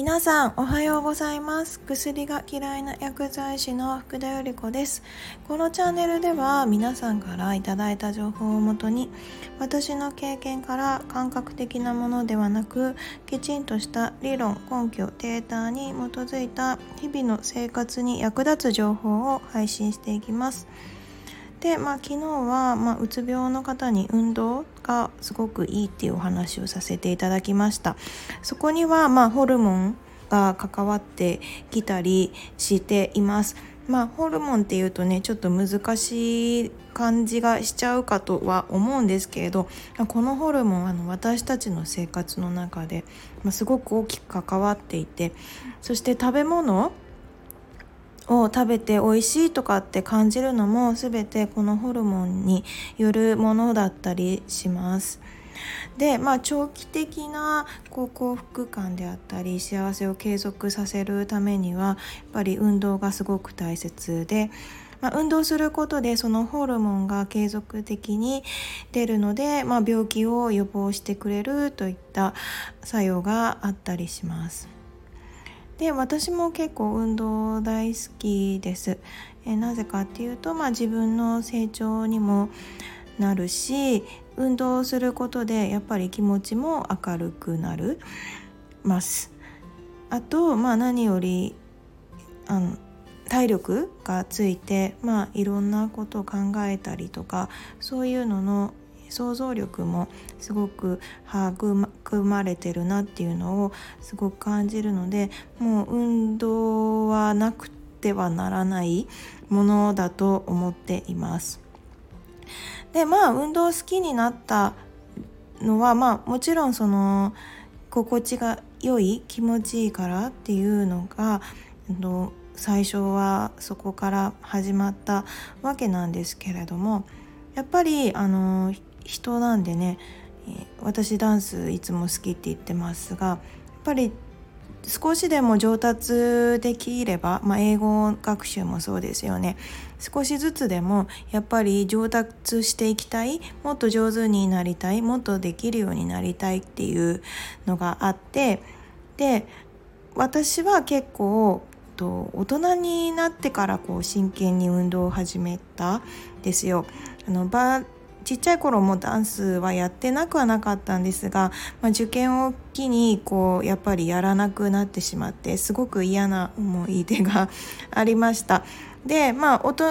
皆さんおはようございます。薬が嫌いな薬剤師の福田由里子です。このチャンネルでは皆さんからいただいた情報をもとに私の経験から感覚的なものではなくきちんとした理論根拠データに基づいた日々の生活に役立つ情報を配信していきます。で、まあ、昨日は、まあ、うつ病の方に運動がすごくいいっていうお話をさせていただきました。そこには、まあ、ホルモンが関わってきたりしています。まあホルモンっていうとねちょっと難しい感じがしちゃうかとは思うんですけれどこのホルモンあの私たちの生活の中で、まあ、すごく大きく関わっていてそして食べ物を食べて美味しいとかって感じるのも全てこのホルモンによるものだったりします。でまあ長期的なこう幸福感であったり幸せを継続させるためにはやっぱり運動がすごく大切で、まあ、運動することでそのホルモンが継続的に出るので、まあ、病気を予防してくれるといった作用があったりします。で私も結構運動大好きです。えなぜかっていうと、まあ、自分の成長にもなるし運動することでやっぱり気持ちも明るくなるますあと、まあ、何よりあの体力がついて、まあ、いろんなことを考えたりとかそういうのの想像力もすごく育まれてるなっていうのをすごく感じるのでもう運動はなくてはならないものだと思っています。でまあ運動好きになったのはまあもちろんその心地が良い気持ちいいからっていうのが最初はそこから始まったわけなんですけれどもやっぱりあの人なんでね私ダンスいつも好きって言ってますがやっぱり少しでも上達できれば、まあ、英語学習もそうですよね少しずつでもやっぱり上達していきたいもっと上手になりたいもっとできるようになりたいっていうのがあってで私は結構と大人になってからこう真剣に運動を始めたですよ。あのバちっちゃい頃もダンスはやってなくはなかったんですが、まあ、受験を機にこうやっぱりやらなくなってしまってすごく嫌な思い出が ありました。でまあ大人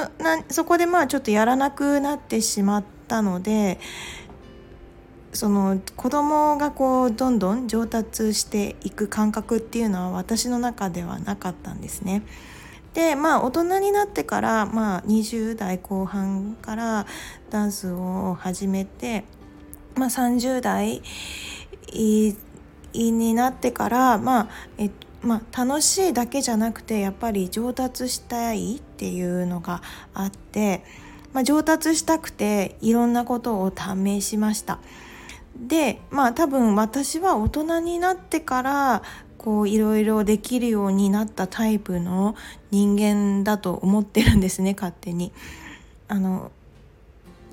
そこでまあちょっとやらなくなってしまったのでその子供がこうどんどん上達していく感覚っていうのは私の中ではなかったんですね。でまあ大人になってから、まあ、20代後半からダンスを始めて、まあ、30代になってから、まあえまあ、楽しいだけじゃなくてやっぱり上達したいっていうのがあって、まあ、上達したくていろんなことを試しました。でまあ多分私は大人になってからこういろいろできるようになったタイプの人間だと思ってるんですね勝手に。あの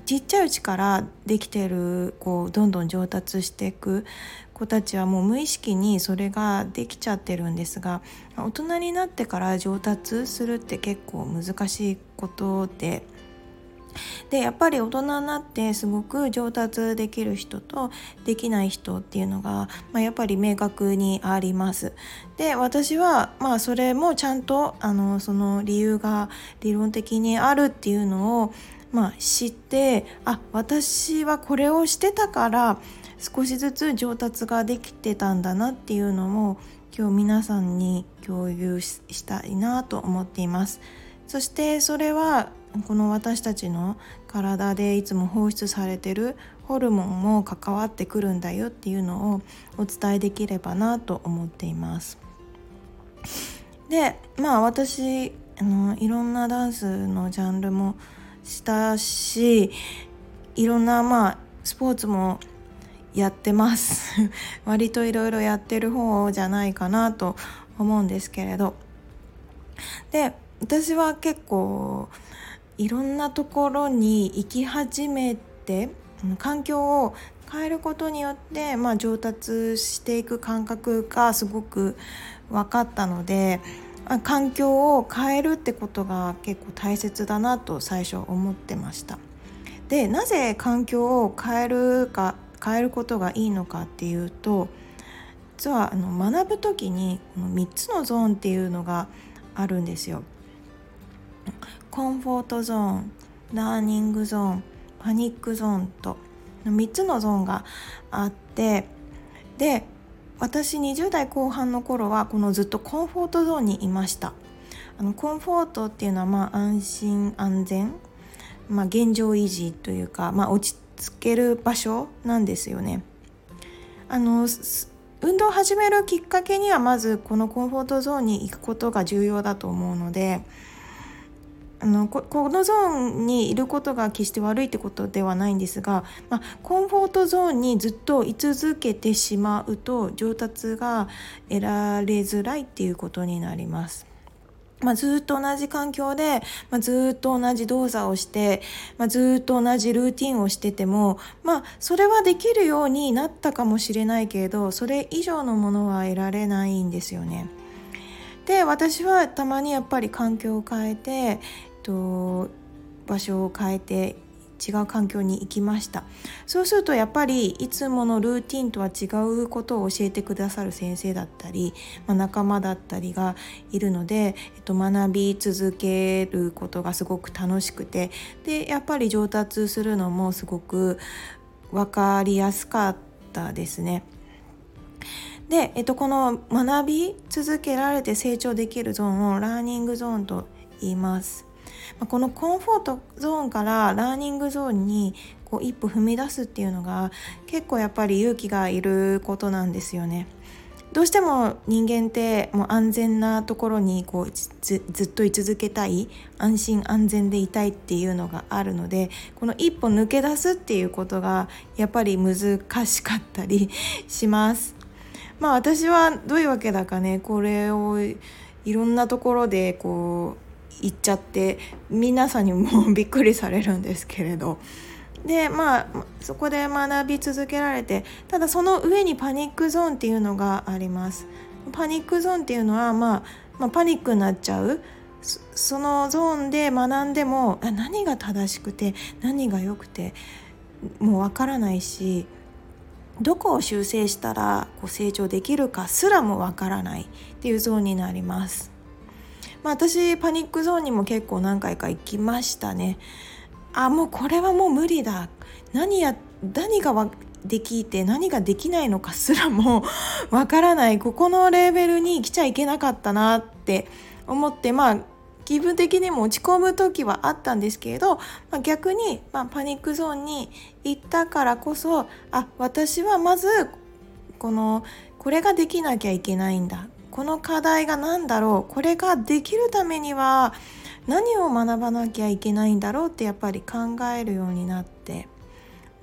ちっちゃいうちからできてるこうどんどん上達していく子たちはもう無意識にそれができちゃってるんですが大人になってから上達するって結構難しいことで。でやっぱり大人になってすごく上達できる人とできない人っていうのが、まあ、やっぱり明確にあります。で私はまあそれもちゃんとあのその理由が理論的にあるっていうのをまあ、知ってあ私はこれをしてたから少しずつ上達ができてたんだなっていうのも今日皆さんに共有したいなと思っています。そしてそれはこの私たちの体でいつも放出されてるホルモンも関わってくるんだよっていうのをお伝えできればなと思っています。でまあ私あのいろんなダンスのジャンルもしたしいろんなまあスポーツもやってます 割といろいろやってる方じゃないかなと思うんですけれどで私は結構いろんなところに行き始めて環境を変えることによって、まあ、上達していく感覚がすごく分かったので環境を変えるってことが結構大切だなと最初思ってました。でなぜ環境を変えるか変えることがいいのかっていうと実はあの学ぶ時にこの3つのゾーンっていうのがあるんですよ。コンフォートゾーンラーニングゾーンパニックゾーンと3つのゾーンがあってで私20代後半の頃はこのずっとコンフォートゾーンにいました。あのコンフォートっていうのはまあ安心安全、まあ、現状維持というか、まあ、落ち着ける場所なんですよね。あの運動を始めるきっかけにはまずこのコンフォートゾーンに行くことが重要だと思うのであのこのゾーンにいることが決して悪いってことではないんですが、まあ、コンフォートゾーンにずっと居続けてしまうと上達が得られづらいっていうことになります。まあ、ずっと同じ環境で、まあ、ずっと同じ動作をして、まあ、ずっと同じルーティンをしてても、まあ、それはできるようになったかもしれないけれどそれ以上のものは得られないんですよね。で私はたまにやっぱり環境を変えてと場所を変えて違う環境に行きましたそうするとやっぱりいつものルーティンとは違うことを教えてくださる先生だったり、まあ、仲間だったりがいるので、えっと、学び続けることがすごく楽しくてでやっぱり上達するのもすごく分かりやすかったですね。で、えっと、この学び続けられて成長できるゾーンをラーニングゾーンと言います。このコンフォートゾーンからラーニングゾーンにこう一歩踏み出すっていうのが結構やっぱり勇気がいることなんですよね。どうしても人間ってもう安全なところにこうずっと居続けたい安心安全でいたいっていうのがあるのでこの一歩抜け出すっていうことがやっぱり難しかったりします。まあ私はどういうわけだかねこれをいろんなところでこう行っちゃって皆さんにもびっくりされるんですけれど。でまあそこで学び続けられてただその上にパニックゾーンっていうのがあります。パニックゾーンっていうのは、まあ、まあ、パニックになっちゃう。そのゾーンで学んでも何が正しくて何が良くてもうわからないしどこを修正したらこう成長できるかすらもわからないっていうゾーンになります。まあ、私パニックゾーンにも結構何回か行きましたね。あもうこれはもう無理だ。何や何ができて何ができないのかすらも わからない。ここのレーベルに来ちゃいけなかったなって思ってまあ気分的にも落ち込む時はあったんですけれど、まあ、逆に、まあ、パニックゾーンに行ったからこそあ私はまずこのこれができなきゃいけないんだ。この課題が何だろう？これができるためには何を学ばなきゃいけないんだろうってやっぱり考えるようになって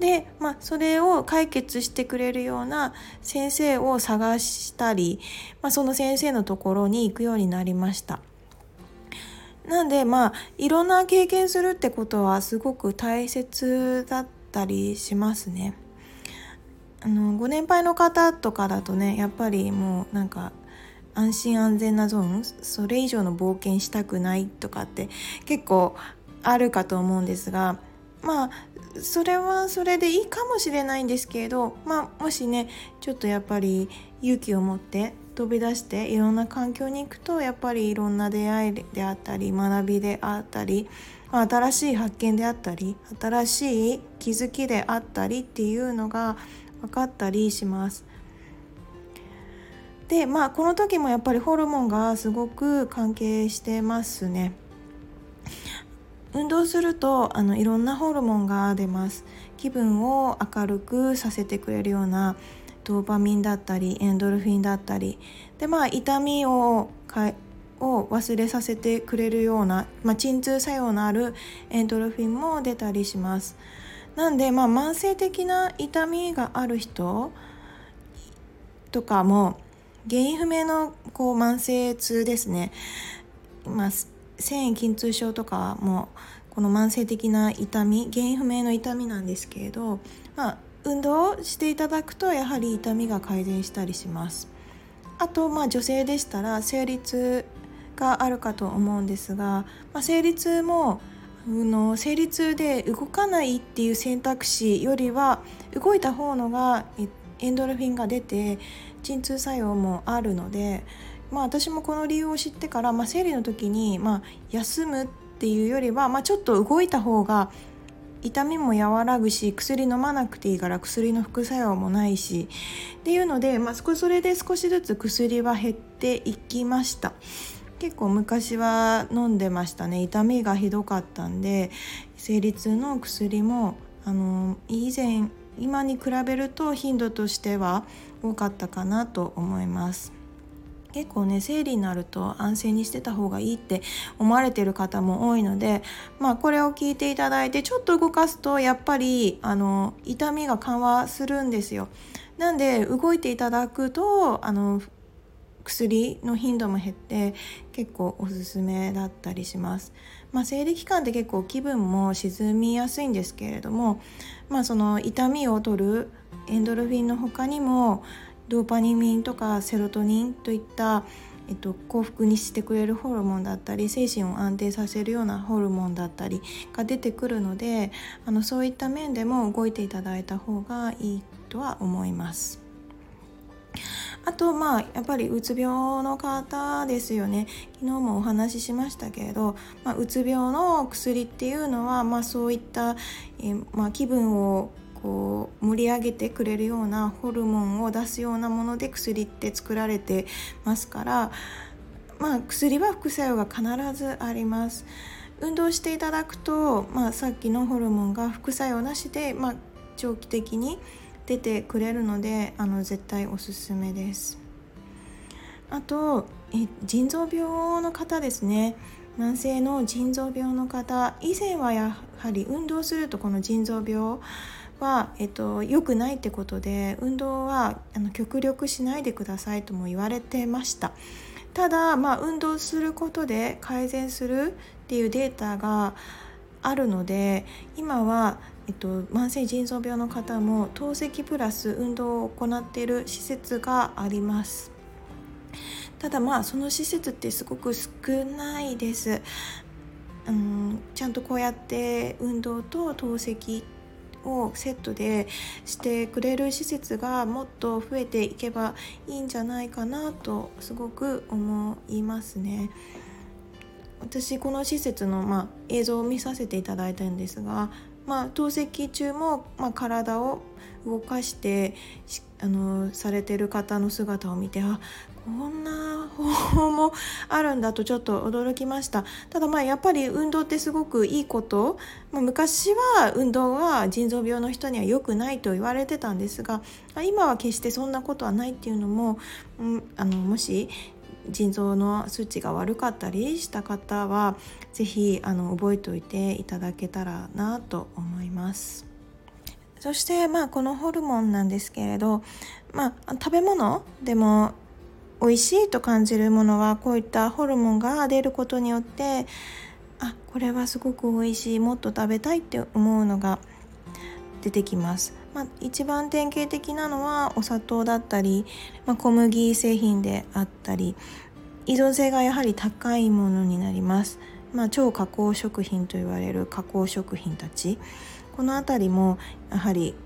で、まあ、それを解決してくれるような先生を探したり、まあ、その先生のところに行くようになりました。なんでまあいろんな経験するってことはすごく大切だったりしますね。あのご年配の方とかだとねやっぱりもうなんか安心安全なゾーンそれ以上の冒険したくないとかって結構あるかと思うんですがまあそれはそれでいいかもしれないんですけれど、まあ、もしねちょっとやっぱり勇気を持って飛び出していろんな環境に行くとやっぱりいろんな出会いであったり学びであったり新しい発見であったり新しい気づきであったりっていうのが分かったりします。でまあこの時もやっぱりホルモンがすごく関係してますね。運動するとあのいろんなホルモンが出ます。気分を明るくさせてくれるようなドーパミンだったりエンドルフィンだったり。でまあ痛みをかを忘れさせてくれるような、まあ、鎮痛作用のあるエンドルフィンも出たりします。なんで、まあ、慢性的な痛みがある人とかも原因不明のこう慢性痛ですね、まあ、繊維筋痛症とかもこの慢性的な痛み原因不明の痛みなんですけれど、まあ、運動をしていただくとやはり痛みが改善したりします。あとまあ女性でしたら生理痛があるかと思うんですが、まあ、生理痛もの生理痛で動かないっていう選択肢よりは動いた方のがエンドルフィンが出て鎮痛作用もあるので、まあ、私もこの理由を知ってから、まあ、生理の時に、まあ、休むっていうよりは、まあ、ちょっと動いた方が痛みも和らぐし薬飲まなくていいから薬の副作用もないしっていうので、まあ、それで少しずつ薬は減っていきました。結構昔は飲んでましたね痛みがひどかったんで生理痛の薬もあの以前今に比べると頻度としては多かったかなと思います結構ね生理になると安静にしてた方がいいって思われてる方も多いのでまあこれを聞いていただいてちょっと動かすとやっぱりあの痛みが緩和するんですよ。なんで動いていただくとあの薬の頻度も減って結構おすすめだったりします。まあ、生理期間って結構気分も沈みやすいんですけれども、まあ、その痛みを取るエンドルフィンの他にもドーパニミンとかセロトニンといった、えっと、幸福にしてくれるホルモンだったり精神を安定させるようなホルモンだったりが出てくるのであのそういった面でも動いていただいた方がいいとは思います。あとまあやっぱりうつ病の方ですよね昨日もお話ししましたけれど、まあ、うつ病の薬っていうのは、まあ、そういった、えまあ、気分をこう盛り上げてくれるようなホルモンを出すようなもので薬って作られてますからまあ薬は副作用が必ずあります。運動していただくと、まあ、さっきのホルモンが副作用なしで、まあ、長期的に出てくれるのであの絶対おすすめです。あとえ腎臓病の方ですね慢性の腎臓病の方以前はやはり運動するとこの腎臓病は、えっと、良くないってことで運動はあの極力しないでくださいとも言われてました。ただ、まあ、運動することで改善するっていうデータがあるので今は、えっと、慢性腎臓病の方も透析プラス運動を行っている施設があります。ただまあその施設ってすごく少ないです、うん、ちゃんとこうやって運動と透析をセットでしてくれる施設がもっと増えていけばいいんじゃないかなとすごく思いますね。私この施設の、まあ、映像を見させていただいたんですが、まあ、透析中も、まあ、体を動かしてあのされてる方の姿を見てあこんな方法もあるんだとちょっと驚きました。ただまあやっぱり運動ってすごくいいこと、まあ、昔は運動は腎臓病の人には良くないと言われてたんですが今は決してそんなことはないっていうのも、うん、あのもし腎臓の数値が悪かったりした方は是非覚えておいていただけたらなと思います。そしてまあこのホルモンなんですけれど、まあ、食べ物でも美味しいと感じるものはこういったホルモンが出ることによってあこれはすごく美味しいもっと食べたいって思うのが出てきます。まあ、一番典型的なのはお砂糖だったり、まあ、小麦製品であったり依存性がやはり高いものになります。まあ、超加工食品と言われる加工食品たちこの辺りもやはり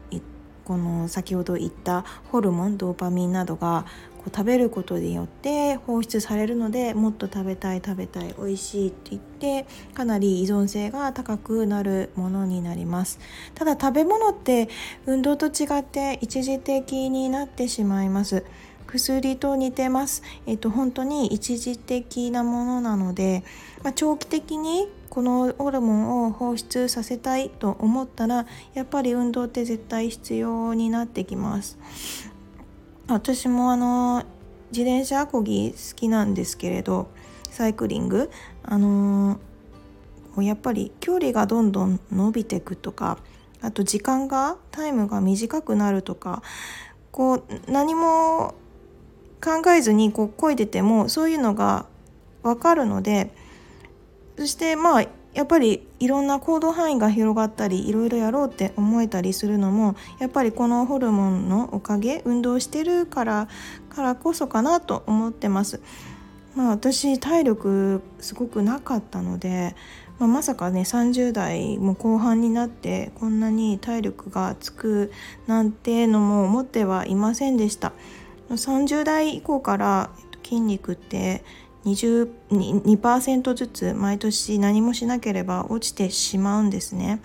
この先ほど言ったホルモンドーパミンなどがこう食べることによって放出されるのでもっと食べたい食べたい美味しいって言ってかなり依存性が高くなるものになります。ただ食べ物って運動と違って一時的になってしまいます。薬と似てます。えっと、本当に一時的なものなので、まあ、長期的にこのホルモンを放出させたいと思ったらやっぱり運動って絶対必要になってきます私もあの自転車こぎ好きなんですけれどサイクリングあのやっぱり距離がどんどん伸びていくとかあと時間がタイムが短くなるとかこう何も考えずにこう漕いでてもそういうのが分かるのでそしてまあやっぱりいろんな行動範囲が広がったりいろいろやろうって思えたりするのもやっぱりこのホルモンのおかげ運動してるからからこそかなと思ってます。まあ、私体力すごくなかったので、まあ、まさかね30代も後半になってこんなに体力がつくなんてのも思ってはいませんでした。30代以降から筋肉って22%ずつ毎年何もしなければ落ちてしまうんですね。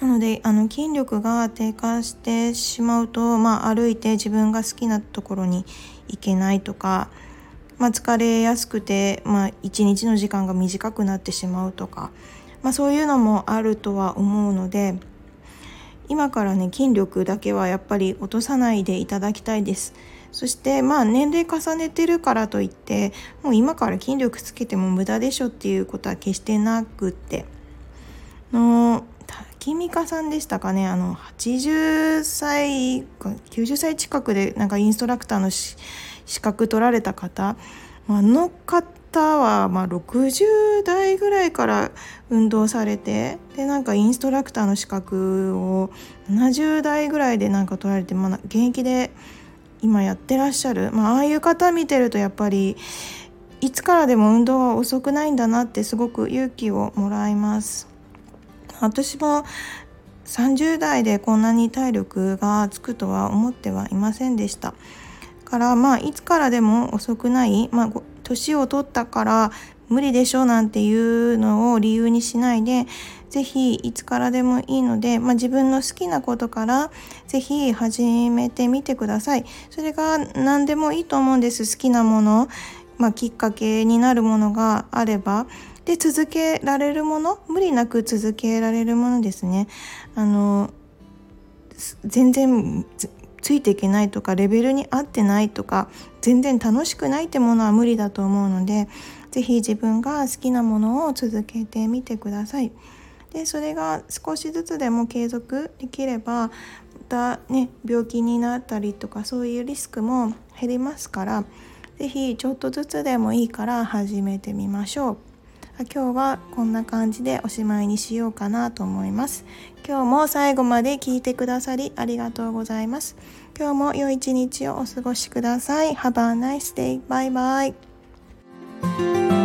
なのであの筋力が低下してしまうと、まあ、歩いて自分が好きなところに行けないとか、まあ、疲れやすくて、まあ、一日の時間が短くなってしまうとか、まあ、そういうのもあるとは思うので今からね筋力だけはやっぱり落とさないでいただきたいです。そしてまあ年齢重ねてるからといってもう今から筋力つけても無駄でしょっていうことは決してなくって。のタミカさんでしたかね。あの80歳90歳近くでなんかインストラクターの資格取られた方。あの方はまあ60代ぐらいから運動されてでなんかインストラクターの資格を70代ぐらいでなんか取られて、まあ、現役で今やってらっしゃる、まあ、ああいう方見てるとやっぱりいつからでも運動は遅くないんだなってすごく勇気をもらいます。私も30代でこんなに体力がつくとは思ってはいませんでした。からまあいつからでも遅くない。まあ年を取ったから無理でしょなんていうのを理由にしないで是非いつからでもいいので、まあ、自分の好きなことから是非始めてみてください。それが何でもいいと思うんです好きなもの、まあ、きっかけになるものがあれば。で続けられるもの無理なく続けられるものですね。あの全然ついていけないとかレベルに合ってないとか全然楽しくないってものは無理だと思うので是非自分が好きなものを続けてみてください。でそれが少しずつでも継続できればまたね病気になったりとかそういうリスクも減りますから是非ちょっとずつでもいいから始めてみましょう。今日はこんな感じでおしまいにしようかなと思います。今日も最後まで聞いてくださりありがとうございます。今日も良い一日をお過ごしください。Have a nice day. Bye bye.